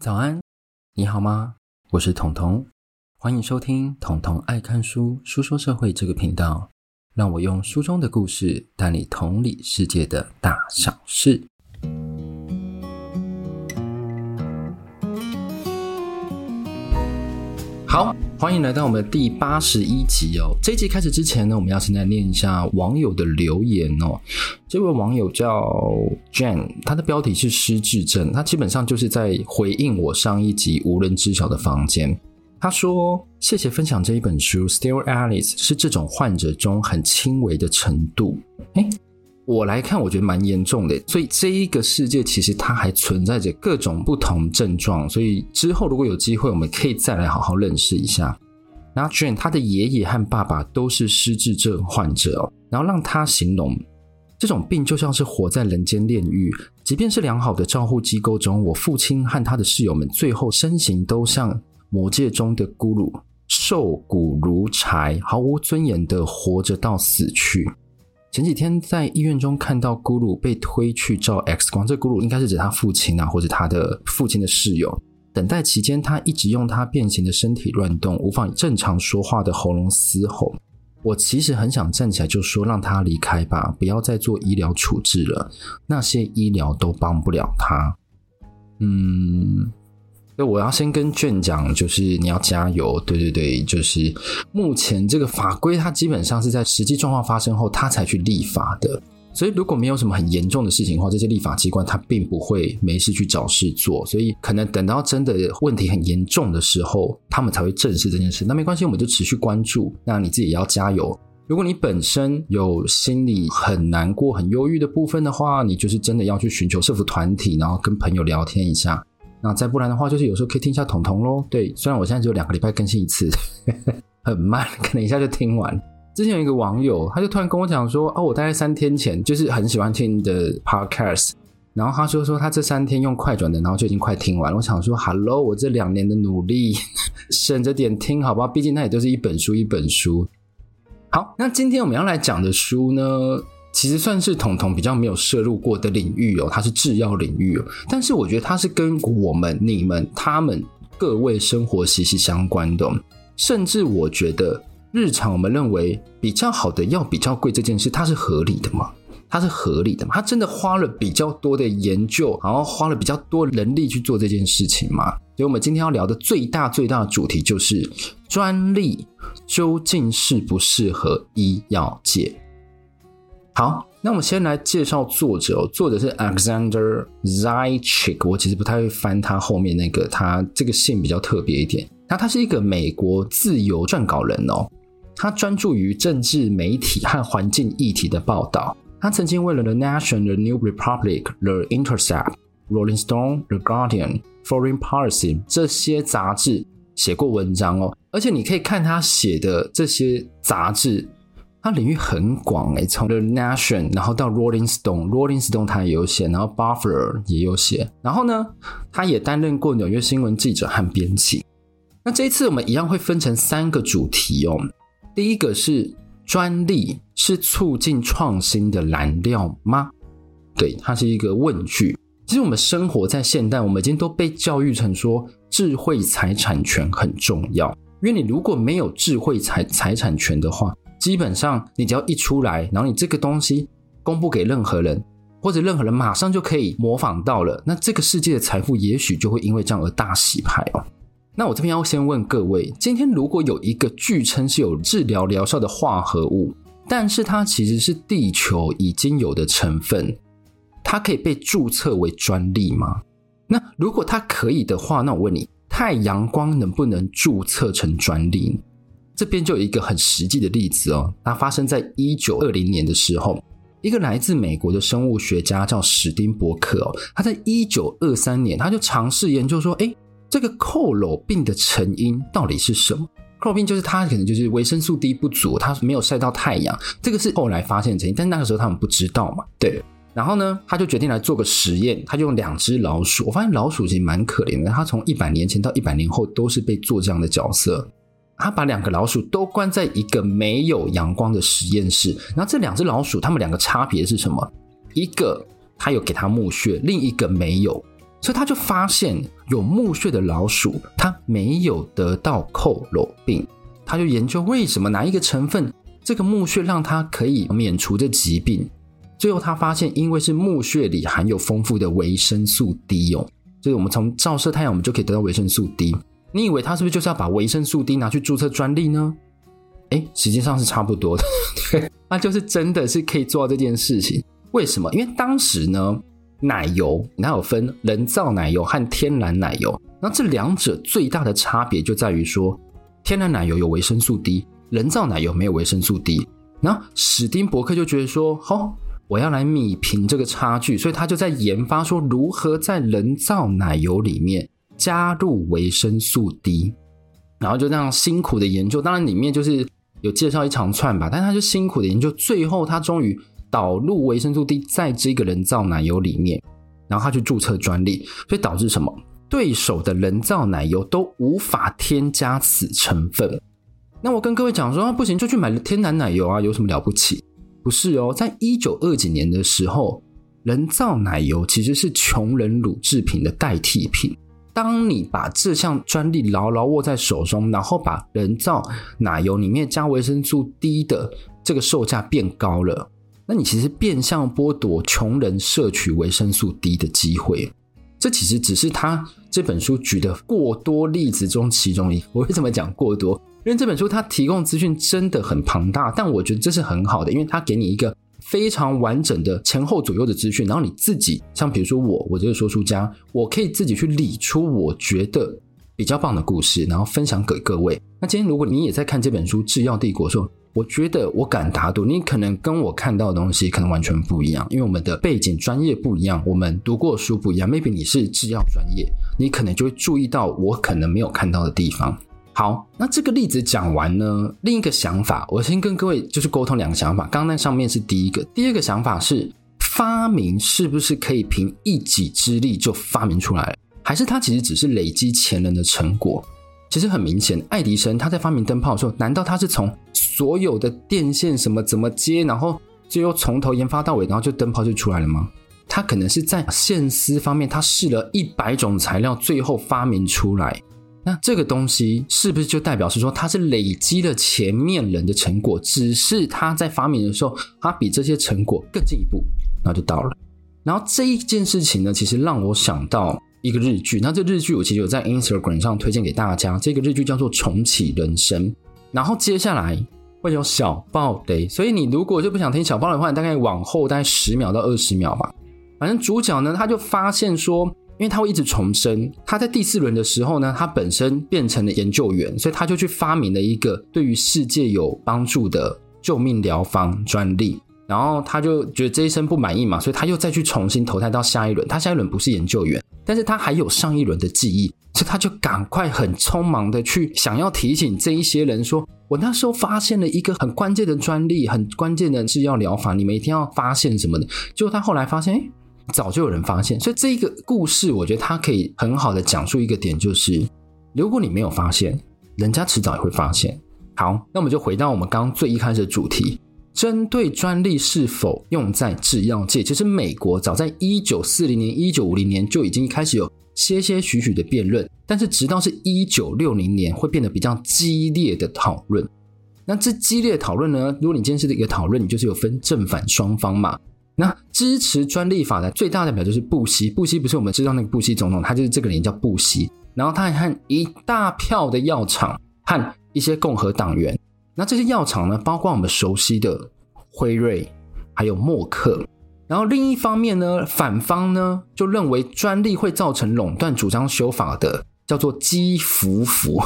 早安，你好吗？我是彤彤，欢迎收听彤彤爱看书书说社会这个频道，让我用书中的故事带你同理世界的大小事。好，欢迎来到我们的第八十一集哦。这一集开始之前呢，我们要先来念一下网友的留言哦。这位网友叫 Jane，他的标题是失智症，他基本上就是在回应我上一集无人知晓的房间。他说：“谢谢分享这一本书，Still Alice 是这种患者中很轻微的程度。”诶我来看，我觉得蛮严重的，所以这一个世界其实它还存在着各种不同症状，所以之后如果有机会，我们可以再来好好认识一下。然后 Jane 他的爷爷和爸爸都是失智症患者，然后让他形容这种病就像是活在人间炼狱，即便是良好的照护机构中，我父亲和他的室友们最后身形都像魔界中的咕噜，瘦骨如柴，毫无尊严的活着到死去。前几天在医院中看到咕噜被推去照 X 光，这咕噜应该是指他父亲啊，或者他的父亲的室友。等待期间，他一直用他变形的身体乱动，无法正常说话的喉咙嘶吼。我其实很想站起来就说让他离开吧，不要再做医疗处置了，那些医疗都帮不了他。嗯。我要先跟卷讲，就是你要加油，对对对，就是目前这个法规，它基本上是在实际状况发生后，它才去立法的。所以如果没有什么很严重的事情的话，这些立法机关它并不会没事去找事做。所以可能等到真的问题很严重的时候，他们才会正视这件事。那没关系，我们就持续关注。那你自己也要加油。如果你本身有心里很难过、很忧郁的部分的话，你就是真的要去寻求社福团体，然后跟朋友聊天一下。那再不然的话，就是有时候可以听一下统统咯。对，虽然我现在只有两个礼拜更新一次，很慢，可能一下就听完。之前有一个网友，他就突然跟我讲说：“哦，我大概三天前就是很喜欢听的 podcast，然后他说说他这三天用快转的，然后就已经快听完了。”我想说：“Hello，我这两年的努力，省着点听好不好？毕竟那也都是一本书一本书。”好，那今天我们要来讲的书呢？其实算是彤彤比较没有涉入过的领域哦，它是制药领域哦，但是我觉得它是跟我们、你们、他们各位生活息息相关的，甚至我觉得日常我们认为比较好的药比较贵这件事，它是合理的吗？它是合理的吗？它真的花了比较多的研究，然后花了比较多人力去做这件事情吗？所以，我们今天要聊的最大最大的主题就是专利究竟适不适合医药界？好，那我们先来介绍作者。作者是 Alexander Zaitchik，我其实不太会翻他后面那个，他这个姓比较特别一点。那他是一个美国自由撰稿人哦，他专注于政治、媒体和环境议题的报道。他曾经为了 The Nation、The New Republic、The Intercept、Rolling Stone、The Guardian、Foreign Policy 这些杂志写过文章哦。而且你可以看他写的这些杂志。它领域很广诶，从 The Nation，然后到 Rolling Stone，Rolling Stone 他也有写，然后 Buffer 也有写，然后呢，他也担任过纽约新闻记者和编辑。那这一次我们一样会分成三个主题哦。第一个是专利是促进创新的燃料吗？对，它是一个问句。其实我们生活在现代，我们已经都被教育成说智慧财产权很重要，因为你如果没有智慧财财产权的话，基本上，你只要一出来，然后你这个东西公布给任何人，或者任何人马上就可以模仿到了，那这个世界的财富也许就会因为这样而大洗牌哦。那我这边要先问各位，今天如果有一个据称是有治疗疗效的化合物，但是它其实是地球已经有的成分，它可以被注册为专利吗？那如果它可以的话，那我问你，太阳光能不能注册成专利？这边就有一个很实际的例子哦，它发生在一九二零年的时候，一个来自美国的生物学家叫史丁伯克哦，他在一九二三年他就尝试研究说，哎，这个佝僂病的成因到底是什么？佝僂病就是他可能就是维生素 D 不足，他没有晒到太阳，这个是后来发现成因，但那个时候他们不知道嘛，对。然后呢，他就决定来做个实验，他就用两只老鼠，我发现老鼠其实蛮可怜的，他从一百年前到一百年后都是被做这样的角色。他把两个老鼠都关在一个没有阳光的实验室，然后这两只老鼠，它们两个差别是什么？一个他有给它木屑，另一个没有。所以他就发现有木屑的老鼠，它没有得到佝僂病。他就研究为什么哪一个成分，这个木屑让它可以免除这疾病。最后他发现，因为是木屑里含有丰富的维生素 D 哦，所以我们从照射太阳，我们就可以得到维生素 D。你以为他是不是就是要把维生素 D 拿去注册专利呢？诶，实际上是差不多的，对，那就是真的是可以做到这件事情。为什么？因为当时呢，奶油它有分人造奶油和天然奶油，那这两者最大的差别就在于说，天然奶油有维生素 D，人造奶油没有维生素 D。然后史丁伯克就觉得说，好、我要来弭平这个差距，所以他就在研发说如何在人造奶油里面加入维生素 D，然后就这样辛苦的研究，当然里面就是有介绍一长串吧，但他就辛苦的研究，最后他终于导入维生素 D 在这个人造奶油里面，然后他去注册专利，所以导致什么？对手的人造奶油都无法添加此成分。那我跟各位讲说，啊不行就去买天然奶油啊，有什么了不起？不是哦，在一九二几年的时候，人造奶油其实是穷人乳制品的代替品。当你把这项专利牢牢握在手中，然后把人造奶油里面加维生素 D 的这个售价变高了，那你其实变相剥夺穷人摄取维生素 D 的机会。这其实只是他这本书举的过多例子中其中一。我为什么讲过多？因为这本书它提供资讯真的很庞大，但我觉得这是很好的，因为它给你一个非常完整的前后左右的资讯，然后你自己，像比如说我，我这个说书家，我可以自己去理出我觉得比较棒的故事，然后分享给各位。那今天如果你也在看这本书《制药帝国》的时候，我觉得我敢打赌，你可能跟我看到的东西可能完全不一样，因为我们的背景专业不一样，我们读过的书不一样。Maybe 你是制药专业，你可能就会注意到我可能没有看到的地方。好，那这个例子讲完呢，另一个想法，我先跟各位就是沟通两个想法。刚刚那上面是第一个，第二个想法是发明是不是可以凭一己之力就发明出来，还是它其实只是累积前人的成果？其实很明显，爱迪生他在发明灯泡的时候，难道他是从所有的电线什么怎么接，然后最后从头研发到尾，然后就灯泡就出来了吗？他可能是在线丝方面，他试了一百种材料，最后发明出来。那这个东西是不是就代表是说，他是累积了前面人的成果，只是他在发明的时候，他比这些成果更进一步，然后就到了。然后这一件事情呢，其实让我想到。一个日剧，那这日剧我其实有在 Instagram 上推荐给大家。这个日剧叫做《重启人生》，然后接下来会有小爆雷，所以你如果就不想听小爆雷的话，你大概往后大概十秒到二十秒吧。反正主角呢，他就发现说，因为他会一直重生，他在第四轮的时候呢，他本身变成了研究员，所以他就去发明了一个对于世界有帮助的救命疗方专利。然后他就觉得这一生不满意嘛，所以他又再去重新投胎到下一轮。他下一轮不是研究员。但是他还有上一轮的记忆，所以他就赶快很匆忙的去想要提醒这一些人说：“我那时候发现了一个很关键的专利，很关键的制药疗法，你们一定要发现什么的。”结果他后来发现，哎，早就有人发现。所以这一个故事，我觉得它可以很好的讲述一个点，就是如果你没有发现，人家迟早也会发现。好，那我们就回到我们刚刚最一开始的主题。针对专利是否用在制药界，其实美国早在一九四零年、一九五零年就已经开始有些些许许的辩论，但是直到是一九六零年会变得比较激烈的讨论。那这激烈讨论呢？如果你今天是一个讨论，你就是有分正反双方嘛。那支持专利法的最大代表就是布希，布希不是我们知道那个布希总统，他就是这个人叫布希。然后他还和一大票的药厂和一些共和党员。那这些药厂呢，包括我们熟悉的辉瑞，还有默克。然后另一方面呢，反方呢就认为专利会造成垄断，主张修法的叫做基福福。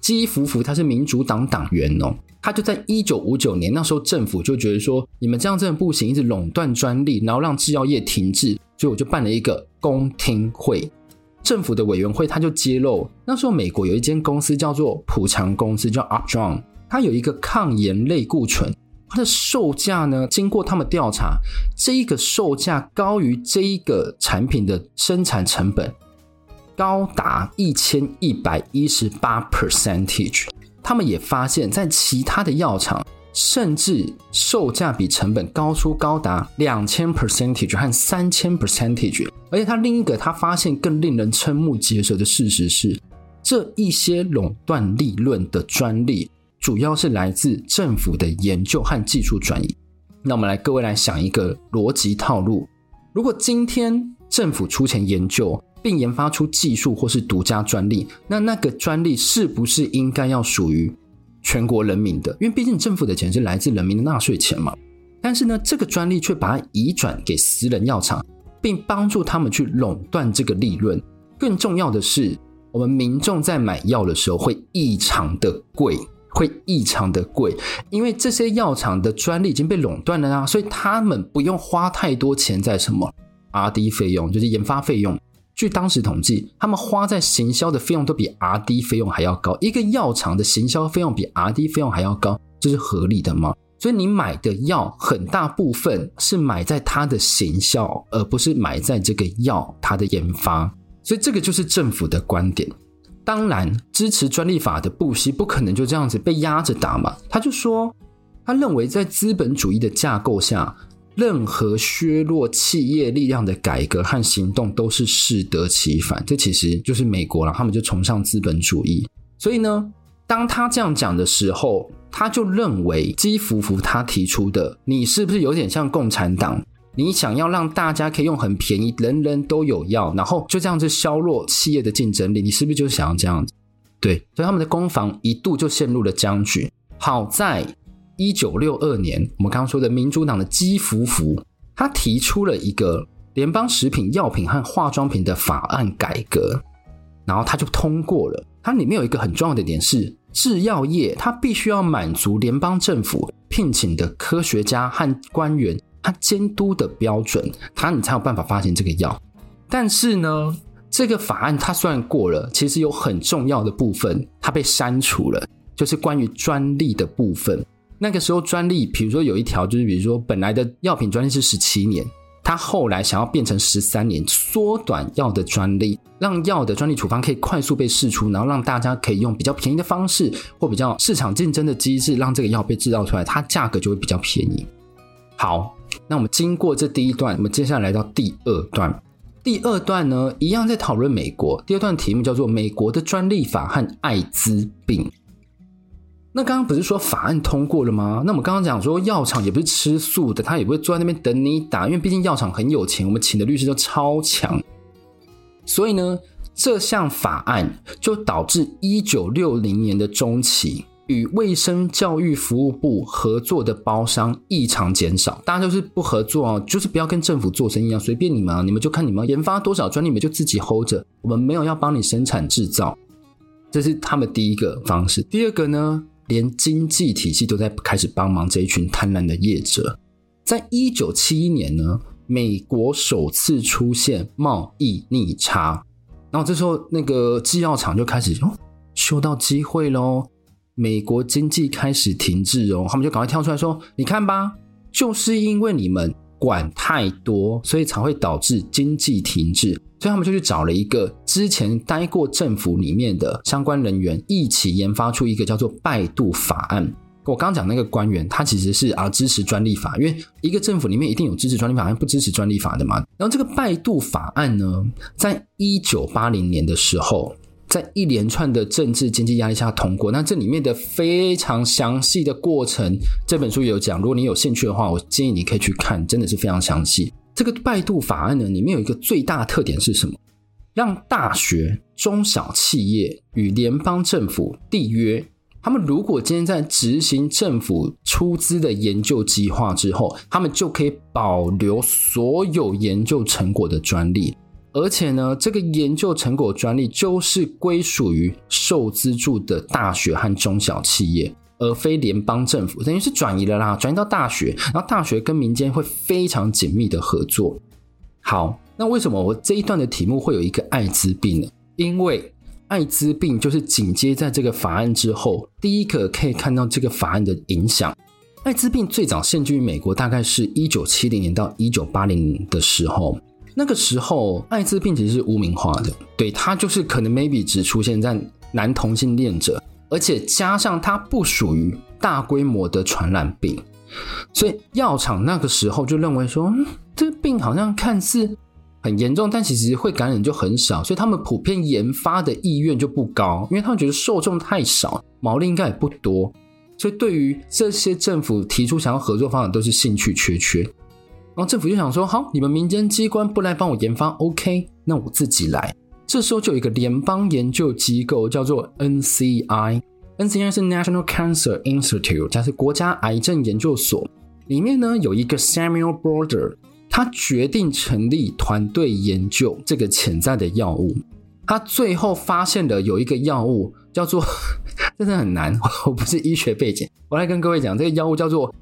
基福福他是民主党党员哦，他就在一九五九年那时候，政府就觉得说，你们这样真的不行，一直垄断专利，然后让制药业停滞，所以我就办了一个公听会。政府的委员会他就揭露，那时候美国有一间公司叫做普强公司，叫 Upjohn。它有一个抗炎类固醇，它的售价呢，经过他们调查，这一个售价高于这一个产品的生产成本，高达一千一百一十八 percentage。他们也发现，在其他的药厂，甚至售价比成本高出高达两千 percentage 和三千 percentage。而且他另一个他发现更令人瞠目结舌的事实是，这一些垄断利润的专利主要是来自政府的研究和技术转移。那我们来，各位来想一个逻辑套路：如果今天政府出钱研究并研发出技术或是独家专利，那那个专利是不是应该要属于全国人民的，因为毕竟政府的钱是来自人民的纳税钱嘛。但是呢，这个专利却把它移转给私人药厂，并帮助他们去垄断这个利润。更重要的是，我们民众在买药的时候会异常的贵，会异常的贵，因为这些药厂的专利已经被垄断了啊，所以他们不用花太多钱在什么 R&D 费用，就是研发费用。据当时统计，他们花在行销的费用都比 R&D 费用还要高。一个药厂的行销费用比 R&D 费用还要高，这是合理的吗？所以你买的药很大部分是买在它的行销，而不是买在这个药它的研发。所以这个就是政府的观点。当然，支持专利法的布希不可能就这样子被压着打嘛。他就说，他认为在资本主义的架构下。任何削弱企业力量的改革和行动都是适得其反，这其实就是美国了，他们就崇尚资本主义。所以呢，当他这样讲的时候，他就认为基福福他提出的，你是不是有点像共产党？你想要让大家可以用很便宜，人人都有药，然后就这样子削弱企业的竞争力，你是不是就想要这样子？对，所以他们的攻防一度就陷入了僵局。好在。一九六二年，我们刚刚说的民主党的基福福，他提出了一个联邦食品药品和化妆品的法案改革，然后他就通过了。它里面有一个很重要的点是，制药业它必须要满足联邦政府聘请的科学家和官员他监督的标准，他你才有办法发行这个药。但是呢，这个法案它虽然过了，其实有很重要的部分它被删除了，就是关于专利的部分。那个时候专利，比如说有一条，就是比如说本来的药品专利是十七年，他后来想要变成十三年，缩短药的专利，让药的专利处方可以快速被试出，然后让大家可以用比较便宜的方式或比较市场竞争的机制，让这个药被制造出来，它价格就会比较便宜。好，那我们经过这第一段，我们接下来到第二段。第二段呢，一样在讨论美国。第二段题目叫做《美国的专利法和艾滋病》。那刚刚不是说法案通过了吗？那我们刚刚讲说药厂也不是吃素的，他也不会坐在那边等你打，因为毕竟药厂很有钱，我们请的律师都超强。所以呢，这项法案就导致一九六零年的中期，与卫生教育服务部合作的包商异常减少，大家就是不合作哦，就是不要跟政府做生意啊，随便你们啊，你们就看你们研发多少专利，你们就自己 hold 着，我们没有要帮你生产制造，这是他们第一个方式。第二个呢？连经济体系都在开始帮忙这一群贪婪的业者。在一九七一年呢，美国首次出现贸易逆差，然后这时候那个制药厂就开始哦，嗅到机会喽，美国经济开始停滞哦，他们就赶快跳出来说：“你看吧，就是因为你们。”管太多，所以才会导致经济停滞。所以他们就去找了一个之前待过政府里面的相关人员，一起研发出一个叫做拜杜法案。我刚讲那个官员，他其实是啊支持专利法，因为一个政府里面一定有支持专利法和不支持专利法的嘛。然后这个拜杜法案呢，在一九八零年的时候。在一连串的政治经济压力下通过，那这里面的非常详细的过程，这本书有讲。如果你有兴趣的话，我建议你可以去看，真的是非常详细。这个拜杜法案呢，里面有一个最大特点是什么？让大学、中小企业与联邦政府缔约，他们如果今天在执行政府出资的研究计划之后，他们就可以保留所有研究成果的专利。而且呢，这个研究成果专利就是归属于受资助的大学和中小企业，而非联邦政府，等于是转移了啦，转移到大学，然后大学跟民间会非常紧密的合作。好，那为什么我这一段的题目会有一个艾滋病呢？因为艾滋病就是紧接在这个法案之后，第一个可以看到这个法案的影响。艾滋病最早现居于美国，大概是一九七零年到一九八零年的时候。那个时候，艾滋病其实是污名化的，对，它就是可能 maybe 只出现在男同性恋者，而且加上它不属于大规模的传染病。所以药厂那个时候就认为说，嗯，这病好像看似很严重，但其实会感染就很少，所以他们普遍研发的意愿就不高，因为他们觉得受众太少，毛利应该也不多。所以对于这些政府提出想要合作方案，都是兴趣缺缺。然后政府就想说，好，你们民间机关不来帮我研发，OK，那我自己来。这时候就有一个联邦研究机构叫做 NCI。NCI 是 National Cancer Institute，它是国家癌症研究所。里面呢有一个 Samuel Broder，他决定成立团队研究这个潜在的药物。他最后发现的有一个药物叫做，真的很难，我不是医学背景，我来跟各位讲，这个药物叫做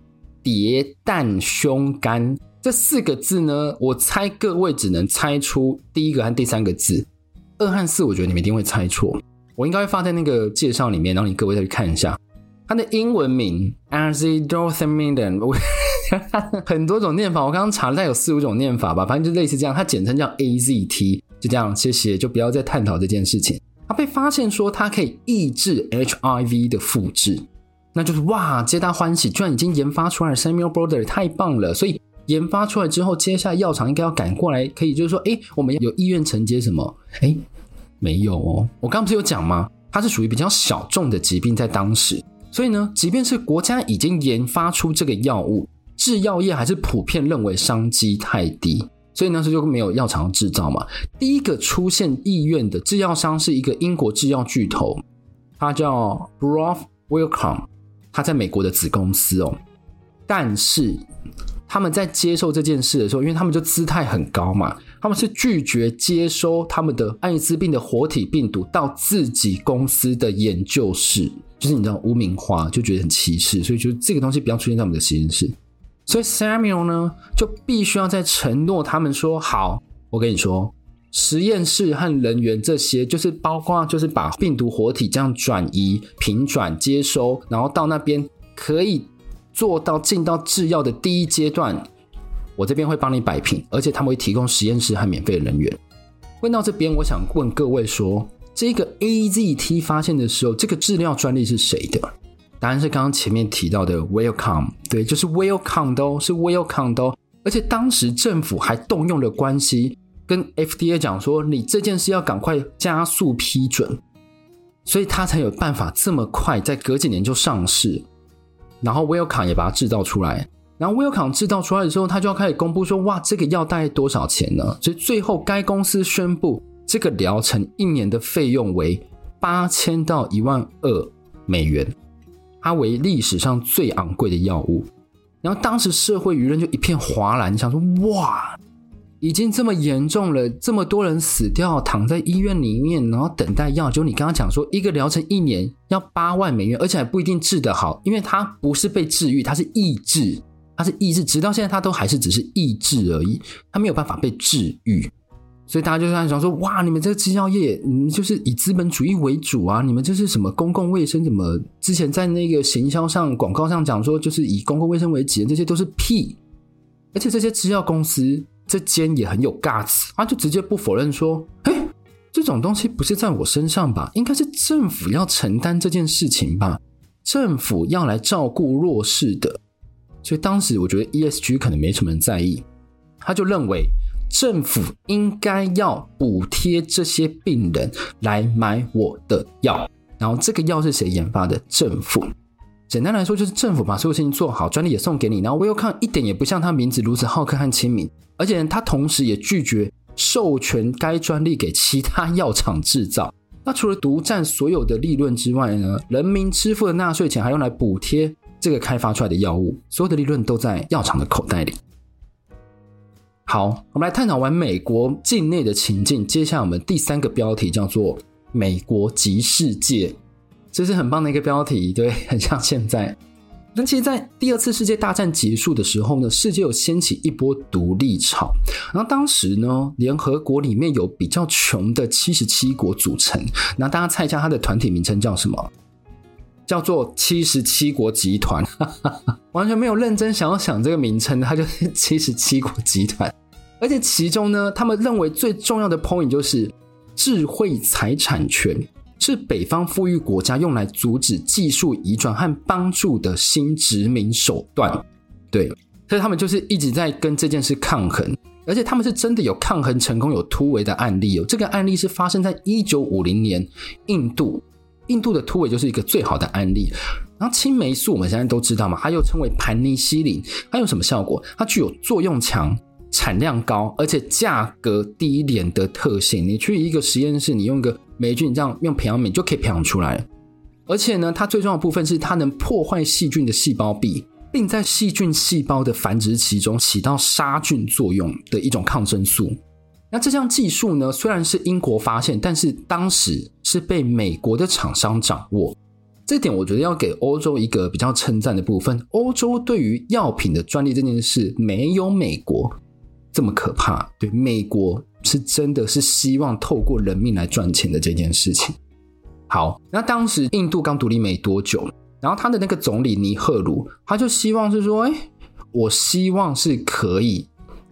蝶氮胸苷。这四个字呢，我猜各位只能猜出第一个和第三个字，二和四，我觉得你们一定会猜错。我应该会放在那个介绍里面，然后你各位再去看一下它的英文名 Azithromycin 很多种念法，我刚刚查了，大概有四五种念法吧，反正就类似这样。它简称叫 AZT，就这样，谢谢，就不要再探讨这件事情。它被发现说它可以抑制 HIV 的复制，那就是哇，皆大欢喜，居然已经研发出来了，Samuel Broder 太棒了。所以研发出来之后，接下来药厂应该要赶过来，可以就是说，哎，我们有意愿承接什么？哎。没有哦，我刚不是有讲吗？它是属于比较小众的疾病，在当时，所以呢，即便是国家已经研发出这个药物，制药业还是普遍认为商机太低，所以那时候就没有药厂制造嘛。第一个出现意愿的制药商是一个英国制药巨头，它叫 Broad Wellcome，它在美国的子公司哦，但是。他们在接受这件事的时候，因为他们就姿态很高嘛，他们是拒绝接收他们的艾滋病的活体病毒到自己公司的研究室，就是你知道污名化，就觉得很歧视，所以就这个东西不要出现在我们的实验室。所以 Samuel 呢，就必须要在承诺他们说好，我跟你说，实验室和人员这些，就是包括就是把病毒活体这样转移、平转、接收，然后到那边可以。做到进到制药的第一阶段，我这边会帮你摆平，而且他们会提供实验室和免费的人员。问到这边，我想问各位说，这个 AZT 发现的时候，这个制药专利是谁的？答案是刚刚前面提到的 Welcome，对，就是 Welcome 的哦，是 Wellcome 的哦。而且当时政府还动用了关系，跟 FDA 讲说，你这件事要赶快加速批准，所以他才有办法这么快，在隔几年就上市。然后 w i l c o m 也把它制造出来，然后 w i l c o m 制造出来的时候，他就要开始公布说，哇，这个药大概多少钱呢？所以最后该公司宣布，这个疗程一年的费用为八千到一万二美元，它为历史上最昂贵的药物。然后当时社会舆论就一片哗然，想说，哇。已经这么严重了，这么多人死掉，躺在医院里面，然后等待药。就你刚刚讲说，一个疗程一年要八万美元，而且还不一定治得好，因为它不是被治愈，它是抑制，它是抑制，直到现在它都还是只是抑制而已，它没有办法被治愈。所以大家就在想说，哇，你们这个制药业，你们就是以资本主义为主啊，你们这是什么公共卫生？怎么之前在那个行销上、广告上讲说，就是以公共卫生为己，这些都是屁。而且这些制药公司。这间也很有 guts，他就直接不否认说：“哎，这种东西不是在我身上吧？应该是政府要承担这件事情吧？政府要来照顾弱势的。”所以当时我觉得 ESG 可能没什么人在意，他就认为政府应该要补贴这些病人来买我的药，然后这个药是谁研发的？政府。简单来说，就是政府把所有事情做好，专利也送给你。然后 Wellcome 一点也不像他名字如此好客和亲民，而且他同时也拒绝授权该专利给其他药厂制造。那除了独占所有的利润之外呢，人民支付的纳税钱还用来补贴这个开发出来的药物，所有的利润都在药厂的口袋里。好，我们来探讨完美国境内的情境，接下来我们第三个标题叫做“美国及世界”。这是很棒的一个标题，对，很像现在。那其实，在第二次世界大战结束的时候呢，世界有掀起一波独立潮。然后当时呢，联合国里面有比较穷的七十七国组成。那大家猜一下，它的团体名称叫什么？叫做七十七国集团。完全没有认真想要想这个名称，它就是 七十七国集团。而且其中呢，他们认为最重要的 point 就是智慧财产权。是北方富裕国家用来阻止技术移转和帮助的新殖民手段。对，所以他们就是一直在跟这件事抗衡，而且他们是真的有抗衡成功、有突围的案例哦。这个案例是发生在一九五零年，印度，印度的突围就是一个最好的案例。然后青霉素我们现在都知道嘛，它又称为盘尼西林，它有什么效果？它具有作用强、产量高，而且价格低廉的特性。你去一个实验室，你用一个霉菌，这样用培养皿就可以培养出来。而且呢，它最重要的部分是它能破坏细菌的细胞壁，并在细菌细胞的繁殖期中起到杀菌作用的一种抗生素。那这项技术呢，虽然是英国发现，但是当时是被美国的厂商掌握。这点我觉得要给欧洲一个比较称赞的部分。欧洲对于药品的专利这件事，没有美国这么可怕。对，美国是真的是希望透过人命来赚钱的这件事情。好，那当时印度刚独立没多久，然后他的那个总理尼赫鲁，他就希望是说，哎，我希望是可以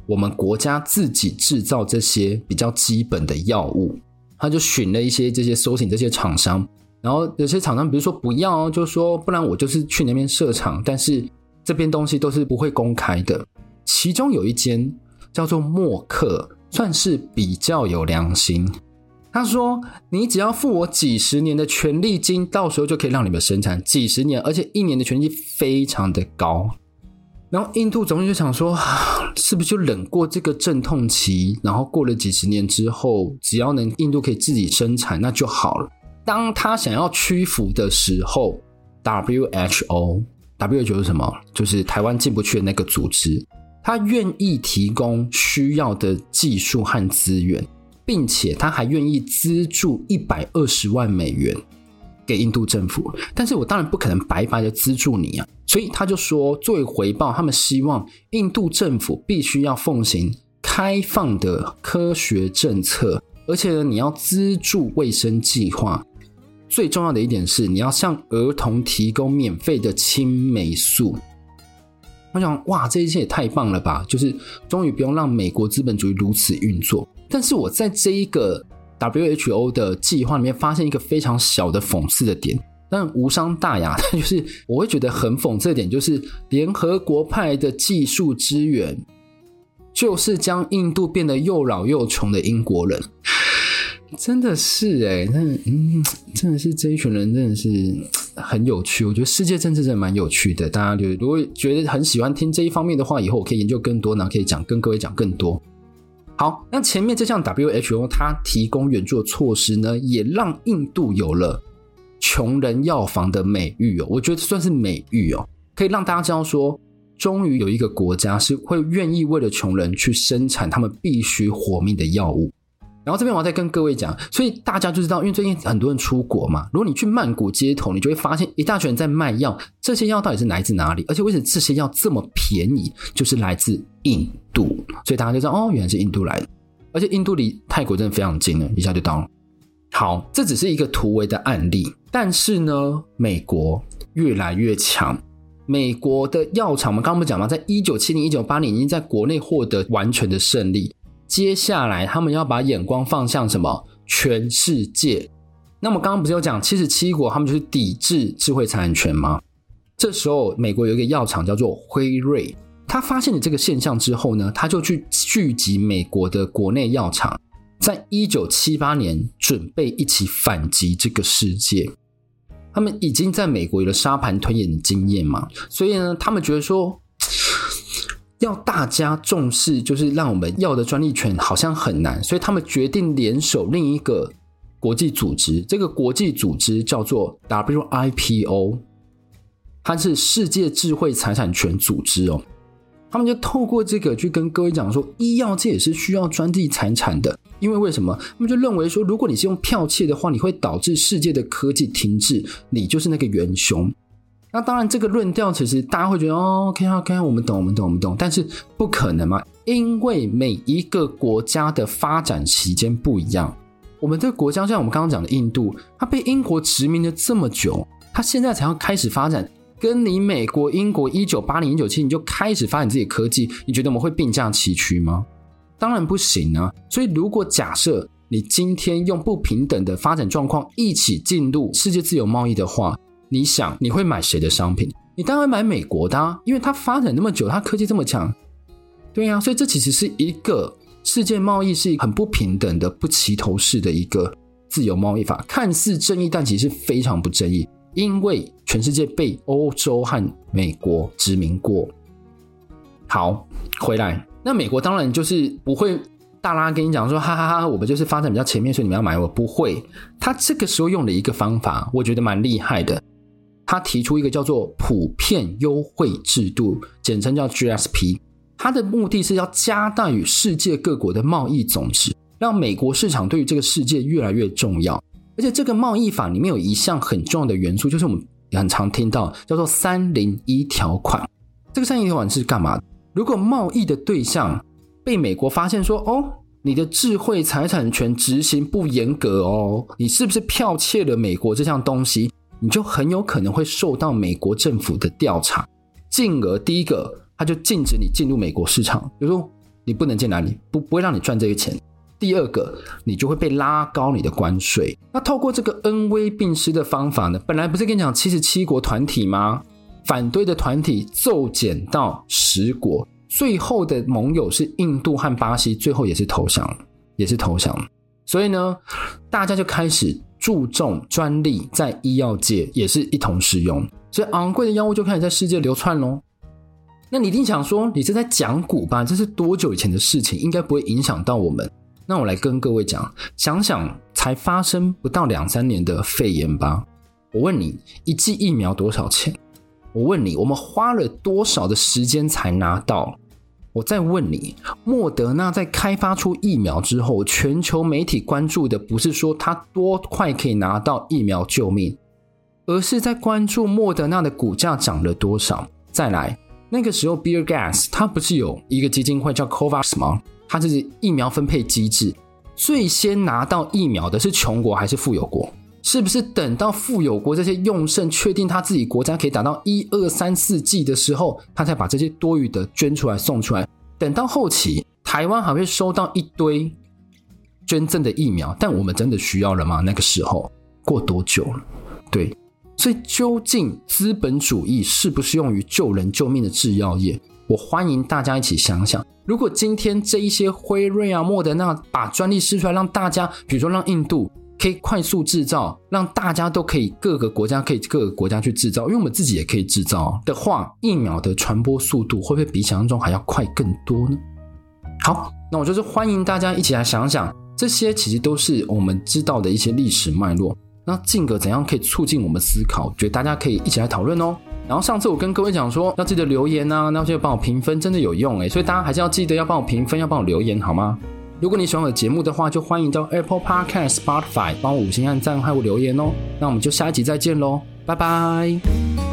我们国家自己制造这些比较基本的药物。他就寻了一些这些搜寻这些厂商。然后有些厂商，比如说不要，就说不然我就是去那边设厂，但是这边东西都是不会公开的。其中有一间叫做默克，算是比较有良心。他说：“你只要付我几十年的权利金，到时候就可以让你们生产几十年，而且一年的权利非常的高。”然后印度总理就想说：“是不是就忍过这个阵痛期？然后过了几十年之后，只要能印度可以自己生产，那就好了。”当他想要屈服的时候，WHO，WHO 是什么？就是台湾进不去的那个组织。他愿意提供需要的技术和资源，并且他还愿意资助一百二十万美元给印度政府。但是我当然不可能白白的资助你啊，所以他就说，作为回报，他们希望印度政府必须要奉行开放的科学政策，而且呢，你要资助卫生计划。最重要的一点是，你要向儿童提供免费的青霉素。我想，哇，这一切也太棒了吧！就是终于不用让美国资本主义如此运作。但是我在这一个 WHO 的计划里面发现一个非常小的讽刺的点，但无伤大雅。但就是我会觉得很讽刺的点，就是联合国派的技术支援，就是将印度变得又老又穷的英国人。真的是哎，那嗯，真的是这一群人真的是很有趣。我觉得世界政治真的蛮有趣的。大家就如果觉得很喜欢听这一方面的话，以后我可以研究更多，然后可以讲跟各位讲更多。好，那前面这项 WHO 它提供援助的措施呢，也让印度有了“穷人药房”的美誉哦。我觉得这算是美誉哦，可以让大家知道说，终于有一个国家是会愿意为了穷人去生产他们必须活命的药物。然后这边我要再跟各位讲，所以大家就知道，因为最近很多人出国嘛，如果你去曼谷街头，你就会发现一大群人在卖药。这些药到底是来自哪里？而且为什么这些药这么便宜？就是来自印度。所以大家就知道，哦，原来是印度来的。而且印度离泰国真的非常近了，一下就到了。好，这只是一个突围的案例，但是呢，美国越来越强。美国的药厂，我们刚刚不讲吗？在一九七零、一九八零，已经在国内获得完全的胜利。接下来，他们要把眼光放向什么？全世界。那么刚刚不是有讲七十七国，他们就是抵制智慧财产权吗？这时候，美国有一个药厂叫做辉瑞，他发现了这个现象之后呢，他就去聚集美国的国内药厂，在一九七八年准备一起反击这个世界。他们已经在美国有了沙盘推演的经验嘛，所以呢，他们觉得说。要大家重视，就是让我们要的专利权好像很难，所以他们决定联手另一个国际组织。这个国际组织叫做 WIPO，它是世界智慧财产权组织哦。他们就透过这个去跟各位讲说，医药界也是需要专利财产的，因为为什么？他们就认为说，如果你是用剽窃的话，你会导致世界的科技停滞，你就是那个元凶。那当然，这个论调其实大家会觉得哦，OK OK，我们懂，我们懂，我们懂。但是不可能嘛，因为每一个国家的发展时间不一样。我们这个国家像我们刚刚讲的印度，它被英国殖民了这么久，它现在才要开始发展，跟你美国、英国一九八零、一九七零就开始发展自己科技，你觉得我们会并驾齐驱吗？当然不行啊。所以如果假设你今天用不平等的发展状况一起进入世界自由贸易的话，你想你会买谁的商品？你当然买美国的啊，因为它发展那么久，它科技这么强。对呀，所以这其实是一个世界贸易是很不平等的、不齐头式的一个自由贸易法，看似正义，但其实非常不正义，因为全世界被欧洲和美国殖民过。好，回来，那美国当然就是不会大拉跟你讲说，哈哈哈，我们就是发展比较前面，所以你们要买我，不会。他这个时候用了一个方法，我觉得蛮厉害的。他提出一个叫做普遍优惠制度，简称叫 GSP。它的目的是要加大与世界各国的贸易总值，让美国市场对于这个世界越来越重要。而且这个贸易法里面有一项很重要的元素，就是我们很常听到叫做“三零一条款”。这个“三零一条款”是干嘛？如果贸易的对象被美国发现说：“哦，你的智慧财产权执行不严格哦，你是不是剽窃了美国这项东西？”你就很有可能会受到美国政府的调查，进而第一个。他就禁止你进入美国市场，比如说你不能进来，你不不会让你赚这个钱。第二个，你就会被拉高你的关税。那透过这个恩威并施的方法呢，本来不是跟你讲七十七国团体吗？反对的团体骤减到十国，最后的盟友是印度和巴西，最后也是投降，也是投降。所以呢，大家就开始注重专利，在医药界也是一同使用，所以昂贵的药物就开始在世界流窜喽。那你一定想说，你是在讲古吧？这是多久以前的事情，应该不会影响到我们。那我来跟各位讲，想想才发生不到两三年的肺炎吧。我问你，一剂疫苗多少钱？我问你，我们花了多少的时间才拿到？我再问你，莫德纳在开发出疫苗之后，全球媒体关注的不是说它多快可以拿到疫苗救命，而是在关注莫德纳的股价涨了多少。再来。那个时候，Bill Gates 他不是有一个基金会叫 COVAX 吗？他就是疫苗分配机制，最先拿到疫苗的是穷国还是富有国？是不是等到富有国这些用剩，确定他自己国家可以打到一二三四剂的时候，他才把这些多余的捐出来送出来？等到后期，台湾还会收到一堆捐赠的疫苗，但我们真的需要了吗？那个时候过多久了？对。所以，究竟资本主义是不是用于救人救命的制药业？我欢迎大家一起想想。如果今天这一些辉瑞啊、莫德纳把专利释出来，让大家，比如说让印度可以快速制造，让大家都可以各个国家可以各个国家去制造，因为我们自己也可以制造的话，疫苗的传播速度会不会比想象中还要快更多呢？好，那我就是欢迎大家一起来想想，这些其实都是我们知道的一些历史脉络。那进而怎样可以促进我们思考？觉得大家可以一起来讨论哦。然后上次我跟各位讲说，要记得留言啊，那要记得帮我评分，真的有用诶。所以大家还是要记得要帮我评分，要帮我留言好吗？如果你喜欢我的节目的话，就欢迎到 Apple Podcast、Spotify 帮我五星按赞，还有留言哦。那我们就下一集再见喽，拜拜。